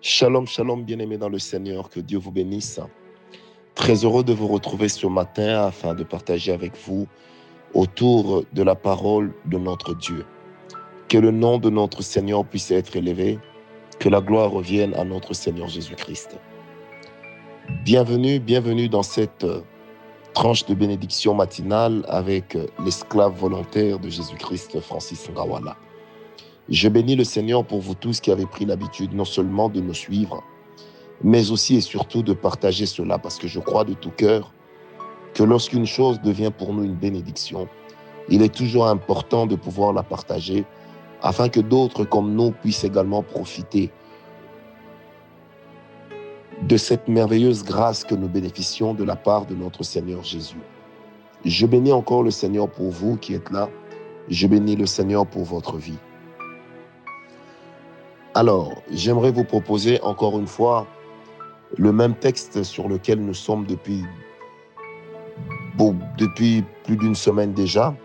Shalom, shalom, bien-aimés dans le Seigneur, que Dieu vous bénisse. Très heureux de vous retrouver ce matin afin de partager avec vous autour de la parole de notre Dieu. Que le nom de notre Seigneur puisse être élevé, que la gloire revienne à notre Seigneur Jésus-Christ. Bienvenue, bienvenue dans cette tranche de bénédiction matinale avec l'esclave volontaire de Jésus-Christ, Francis Ngawala. Je bénis le Seigneur pour vous tous qui avez pris l'habitude non seulement de nous suivre, mais aussi et surtout de partager cela, parce que je crois de tout cœur que lorsqu'une chose devient pour nous une bénédiction, il est toujours important de pouvoir la partager afin que d'autres comme nous puissent également profiter de cette merveilleuse grâce que nous bénéficions de la part de notre Seigneur Jésus. Je bénis encore le Seigneur pour vous qui êtes là. Je bénis le Seigneur pour votre vie. Alors, j'aimerais vous proposer encore une fois le même texte sur lequel nous sommes depuis, plus d'une semaine déjà,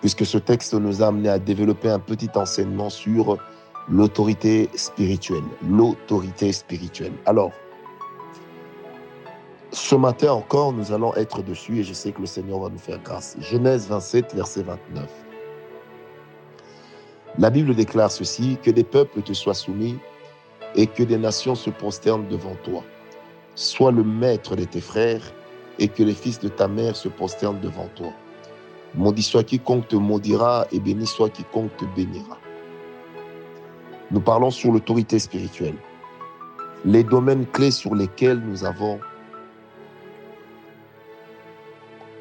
puisque ce texte nous a amené à développer un petit enseignement sur l'autorité spirituelle. L'autorité spirituelle. Alors, ce matin encore, nous allons être dessus et je sais que le Seigneur va nous faire grâce. Genèse 27, verset 29. La Bible déclare ceci, que des peuples te soient soumis et que des nations se prosternent devant toi. Sois le maître de tes frères et que les fils de ta mère se prosternent devant toi. Maudit soit quiconque te maudira et béni soit quiconque te bénira. Nous parlons sur l'autorité spirituelle, les domaines clés sur lesquels nous avons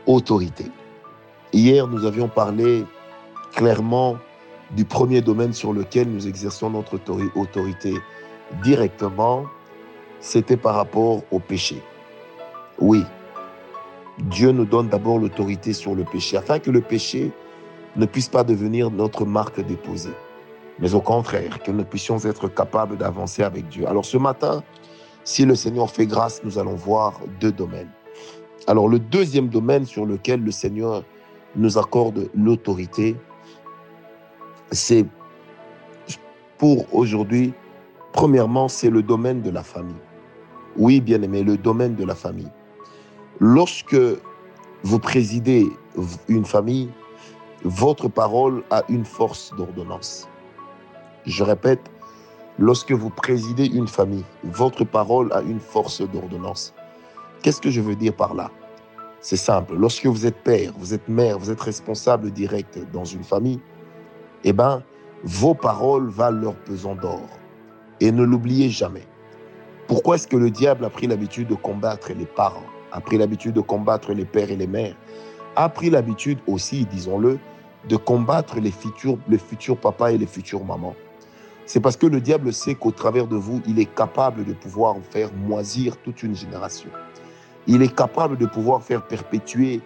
autorité. Hier, nous avions parlé clairement du premier domaine sur lequel nous exerçons notre autorité directement, c'était par rapport au péché. Oui, Dieu nous donne d'abord l'autorité sur le péché, afin que le péché ne puisse pas devenir notre marque déposée, mais au contraire, que nous puissions être capables d'avancer avec Dieu. Alors ce matin, si le Seigneur fait grâce, nous allons voir deux domaines. Alors le deuxième domaine sur lequel le Seigneur nous accorde l'autorité, c'est pour aujourd'hui, premièrement, c'est le domaine de la famille. Oui, bien aimé, le domaine de la famille. Lorsque vous présidez une famille, votre parole a une force d'ordonnance. Je répète, lorsque vous présidez une famille, votre parole a une force d'ordonnance. Qu'est-ce que je veux dire par là? C'est simple. Lorsque vous êtes père, vous êtes mère, vous êtes responsable direct dans une famille, eh bien, vos paroles valent leur pesant d'or. Et ne l'oubliez jamais. Pourquoi est-ce que le diable a pris l'habitude de combattre les parents, a pris l'habitude de combattre les pères et les mères, a pris l'habitude aussi, disons-le, de combattre les futurs, les futurs papas et les futures mamans? C'est parce que le diable sait qu'au travers de vous, il est capable de pouvoir faire moisir toute une génération. Il est capable de pouvoir faire perpétuer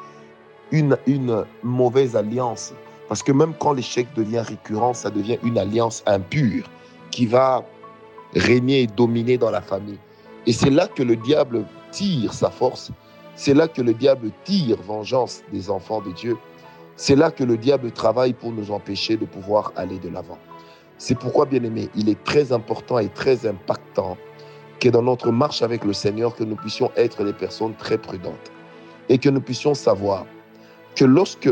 une, une mauvaise alliance parce que même quand l'échec devient récurrent, ça devient une alliance impure qui va régner et dominer dans la famille. Et c'est là que le diable tire sa force. C'est là que le diable tire vengeance des enfants de Dieu. C'est là que le diable travaille pour nous empêcher de pouvoir aller de l'avant. C'est pourquoi, bien aimé, il est très important et très impactant que dans notre marche avec le Seigneur, que nous puissions être des personnes très prudentes et que nous puissions savoir que lorsque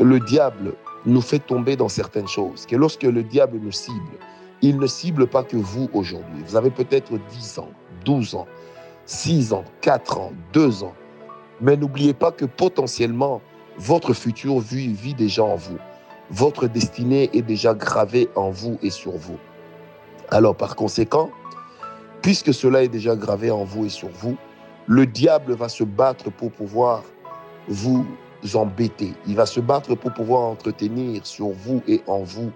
le diable nous fait tomber dans certaines choses, que lorsque le diable nous cible, il ne cible pas que vous aujourd'hui. Vous avez peut-être 10 ans, 12 ans, 6 ans, 4 ans, 2 ans. Mais n'oubliez pas que potentiellement, votre futur vit, vit déjà en vous. Votre destinée est déjà gravée en vous et sur vous. Alors par conséquent, puisque cela est déjà gravé en vous et sur vous, le diable va se battre pour pouvoir vous embêter. Il va se battre pour pouvoir entretenir sur vous et en vous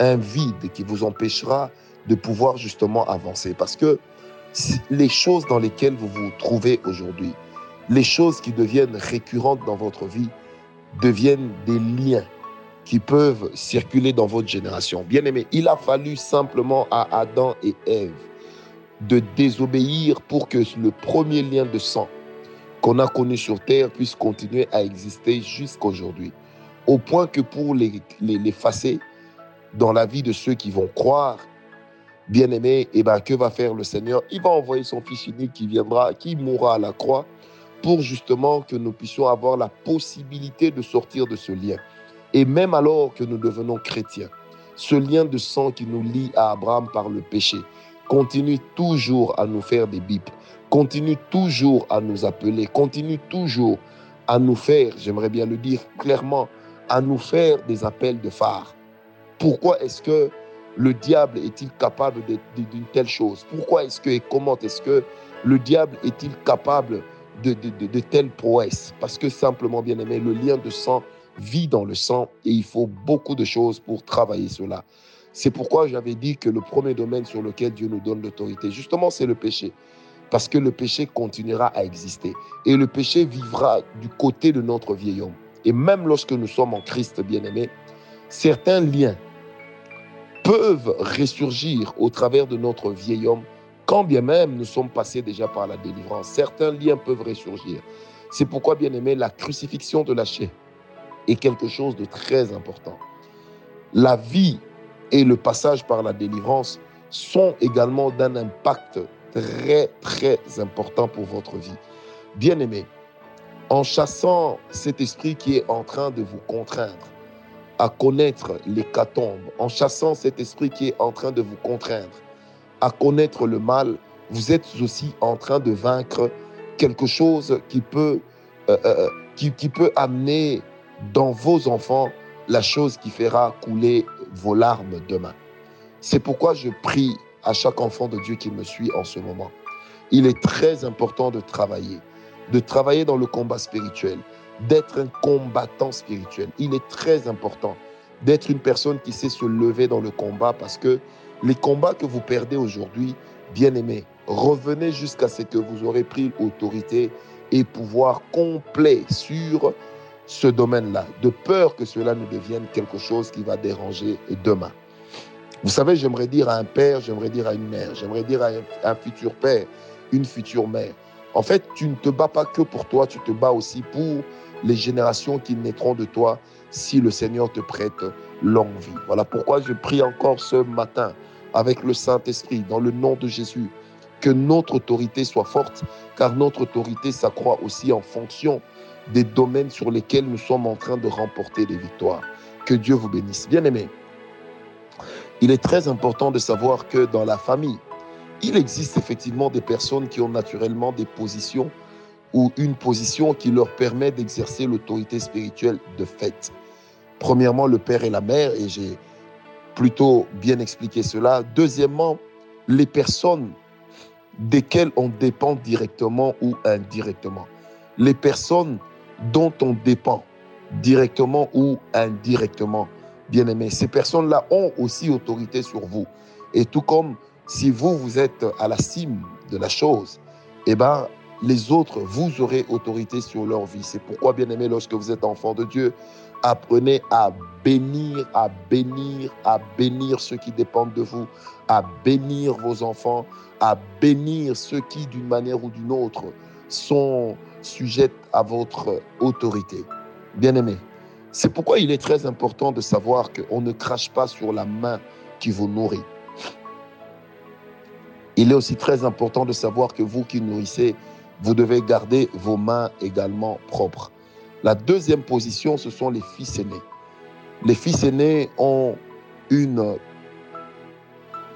un vide qui vous empêchera de pouvoir justement avancer. Parce que les choses dans lesquelles vous vous trouvez aujourd'hui, les choses qui deviennent récurrentes dans votre vie, deviennent des liens qui peuvent circuler dans votre génération. Bien aimé, il a fallu simplement à Adam et Ève de désobéir pour que le premier lien de sang qu'on a connu sur terre puisse continuer à exister jusqu'aujourd'hui. Au point que pour l'effacer les, dans la vie de ceux qui vont croire, bien-aimé, et eh ben, que va faire le Seigneur? Il va envoyer son Fils unique qui viendra, qui mourra à la croix pour justement que nous puissions avoir la possibilité de sortir de ce lien. Et même alors que nous devenons chrétiens, ce lien de sang qui nous lie à Abraham par le péché continue toujours à nous faire des bips, continue toujours à nous appeler, continue toujours à nous faire, j'aimerais bien le dire clairement, à nous faire des appels de phare. Pourquoi est-ce que le diable est-il capable d'une telle chose? Pourquoi est-ce que et comment est-ce que le diable est-il capable de, de, de telles prouesses? Parce que simplement, bien aimé, le lien de sang vit dans le sang et il faut beaucoup de choses pour travailler cela. C'est pourquoi j'avais dit que le premier domaine sur lequel Dieu nous donne l'autorité, justement, c'est le péché. Parce que le péché continuera à exister. Et le péché vivra du côté de notre vieil homme. Et même lorsque nous sommes en Christ, bien-aimés, certains liens peuvent ressurgir au travers de notre vieil homme, quand bien même nous sommes passés déjà par la délivrance. Certains liens peuvent ressurgir. C'est pourquoi, bien aimé, la crucifixion de la chair est quelque chose de très important. La vie et le passage par la délivrance sont également d'un impact très, très important pour votre vie. Bien aimé, en chassant cet esprit qui est en train de vous contraindre, à connaître l'hécatombe, en chassant cet esprit qui est en train de vous contraindre à connaître le mal, vous êtes aussi en train de vaincre quelque chose qui peut, euh, euh, euh, qui peut amener dans vos enfants la chose qui fera couler vos larmes demain. C'est pourquoi je prie à chaque enfant de Dieu qui me suit en ce moment. Il est très important de travailler, de travailler dans le combat spirituel, d'être un combattant spirituel. Il est très important d'être une personne qui sait se lever dans le combat parce que les combats que vous perdez aujourd'hui, bien aimés, revenez jusqu'à ce que vous aurez pris autorité et pouvoir complet sur ce domaine-là, de peur que cela ne devienne quelque chose qui va déranger demain. Vous savez, j'aimerais dire à un père, j'aimerais dire à une mère, j'aimerais dire à un futur père, une future mère. En fait, tu ne te bats pas que pour toi, tu te bats aussi pour les générations qui naîtront de toi si le Seigneur te prête longue vie. Voilà pourquoi je prie encore ce matin avec le Saint-Esprit dans le nom de Jésus que notre autorité soit forte, car notre autorité s'accroît aussi en fonction des domaines sur lesquels nous sommes en train de remporter des victoires. Que Dieu vous bénisse. Bien aimé, il est très important de savoir que dans la famille, il existe effectivement des personnes qui ont naturellement des positions ou une position qui leur permet d'exercer l'autorité spirituelle de fait. Premièrement, le père et la mère, et j'ai plutôt bien expliqué cela. Deuxièmement, les personnes desquelles on dépend directement ou indirectement. Les personnes dont on dépend directement ou indirectement, bien aimé. Ces personnes-là ont aussi autorité sur vous. Et tout comme si vous, vous êtes à la cime de la chose, eh ben, les autres, vous aurez autorité sur leur vie. C'est pourquoi, bien aimé, lorsque vous êtes enfant de Dieu, apprenez à bénir, à bénir, à bénir ceux qui dépendent de vous, à bénir vos enfants, à bénir ceux qui, d'une manière ou d'une autre, sont sujets à votre autorité. Bien aimé, c'est pourquoi il est très important de savoir qu'on ne crache pas sur la main qui vous nourrit. Il est aussi très important de savoir que vous qui nourrissez, vous devez garder vos mains également propres. La deuxième position, ce sont les fils aînés. Les fils aînés ont une,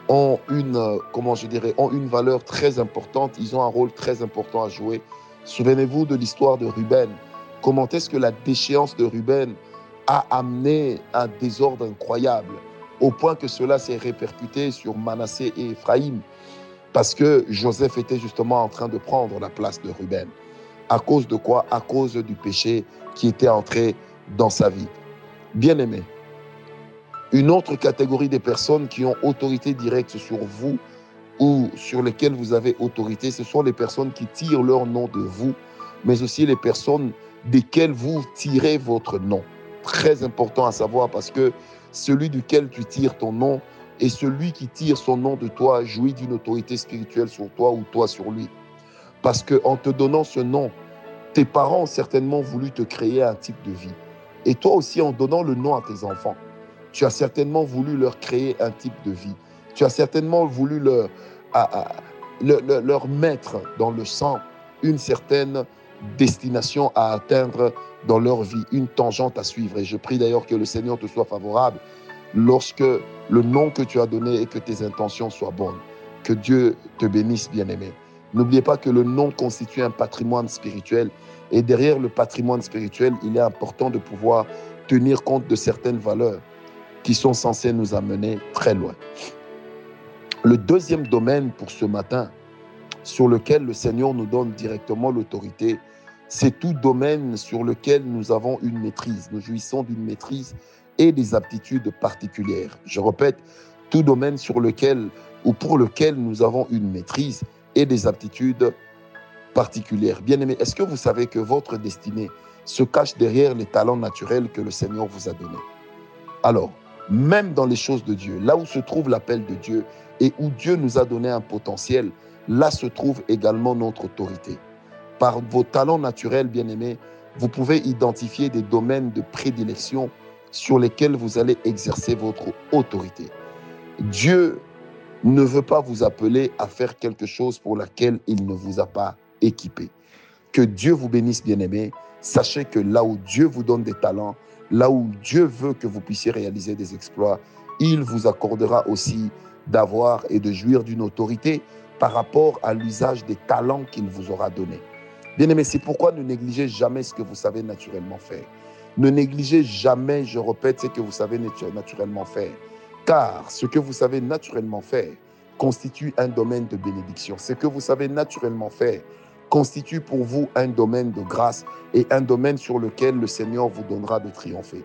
ont une, comment je dirais, ont une valeur très importante. Ils ont un rôle très important à jouer. Souvenez-vous de l'histoire de Ruben. Comment est-ce que la déchéance de Ruben a amené un désordre incroyable, au point que cela s'est répercuté sur Manassé et Ephraïm parce que Joseph était justement en train de prendre la place de Ruben. À cause de quoi? À cause du péché qui était entré dans sa vie. Bien aimé, une autre catégorie de personnes qui ont autorité directe sur vous ou sur lesquelles vous avez autorité, ce sont les personnes qui tirent leur nom de vous, mais aussi les personnes desquelles vous tirez votre nom. Très important à savoir parce que celui duquel tu tires ton nom, et celui qui tire son nom de toi jouit d'une autorité spirituelle sur toi ou toi sur lui. Parce qu'en te donnant ce nom, tes parents ont certainement voulu te créer un type de vie. Et toi aussi, en donnant le nom à tes enfants, tu as certainement voulu leur créer un type de vie. Tu as certainement voulu leur, leur mettre dans le sang une certaine destination à atteindre dans leur vie, une tangente à suivre. Et je prie d'ailleurs que le Seigneur te soit favorable lorsque le nom que tu as donné et que tes intentions soient bonnes. Que Dieu te bénisse, bien-aimé. N'oubliez pas que le nom constitue un patrimoine spirituel. Et derrière le patrimoine spirituel, il est important de pouvoir tenir compte de certaines valeurs qui sont censées nous amener très loin. Le deuxième domaine pour ce matin, sur lequel le Seigneur nous donne directement l'autorité, c'est tout domaine sur lequel nous avons une maîtrise. Nous jouissons d'une maîtrise et des aptitudes particulières. Je répète, tout domaine sur lequel ou pour lequel nous avons une maîtrise et des aptitudes particulières. Bien-aimés, est-ce que vous savez que votre destinée se cache derrière les talents naturels que le Seigneur vous a donnés? Alors, même dans les choses de Dieu, là où se trouve l'appel de Dieu et où Dieu nous a donné un potentiel, là se trouve également notre autorité. Par vos talents naturels, bien-aimés, vous pouvez identifier des domaines de prédilection sur lesquels vous allez exercer votre autorité. Dieu ne veut pas vous appeler à faire quelque chose pour laquelle il ne vous a pas équipé. Que Dieu vous bénisse, bien-aimés. Sachez que là où Dieu vous donne des talents, là où Dieu veut que vous puissiez réaliser des exploits, il vous accordera aussi d'avoir et de jouir d'une autorité par rapport à l'usage des talents qu'il vous aura donnés. Bien aimé, c'est pourquoi ne négligez jamais ce que vous savez naturellement faire. Ne négligez jamais, je répète, ce que vous savez naturellement faire. Car ce que vous savez naturellement faire constitue un domaine de bénédiction. Ce que vous savez naturellement faire constitue pour vous un domaine de grâce et un domaine sur lequel le Seigneur vous donnera de triompher.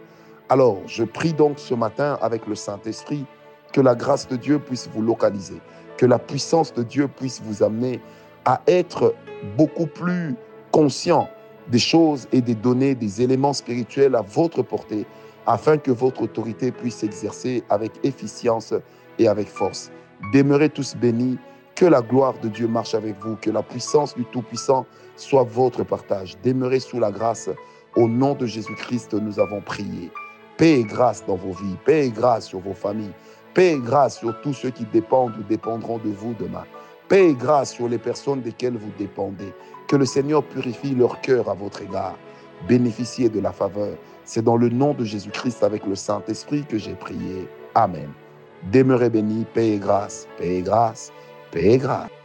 Alors, je prie donc ce matin avec le Saint-Esprit que la grâce de Dieu puisse vous localiser, que la puissance de Dieu puisse vous amener à être beaucoup plus conscient des choses et des données, des éléments spirituels à votre portée, afin que votre autorité puisse s'exercer avec efficience et avec force. Demeurez tous bénis, que la gloire de Dieu marche avec vous, que la puissance du Tout-Puissant soit votre partage. Demeurez sous la grâce. Au nom de Jésus-Christ, nous avons prié. Paix et grâce dans vos vies, paix et grâce sur vos familles, Paix et grâce sur tous ceux qui dépendent ou dépendront de vous demain. Paix et grâce sur les personnes desquelles vous dépendez. Que le Seigneur purifie leur cœur à votre égard. Bénéficiez de la faveur. C'est dans le nom de Jésus-Christ avec le Saint-Esprit que j'ai prié. Amen. Demeurez bénis, paix et grâce, paix et grâce, paix et grâce.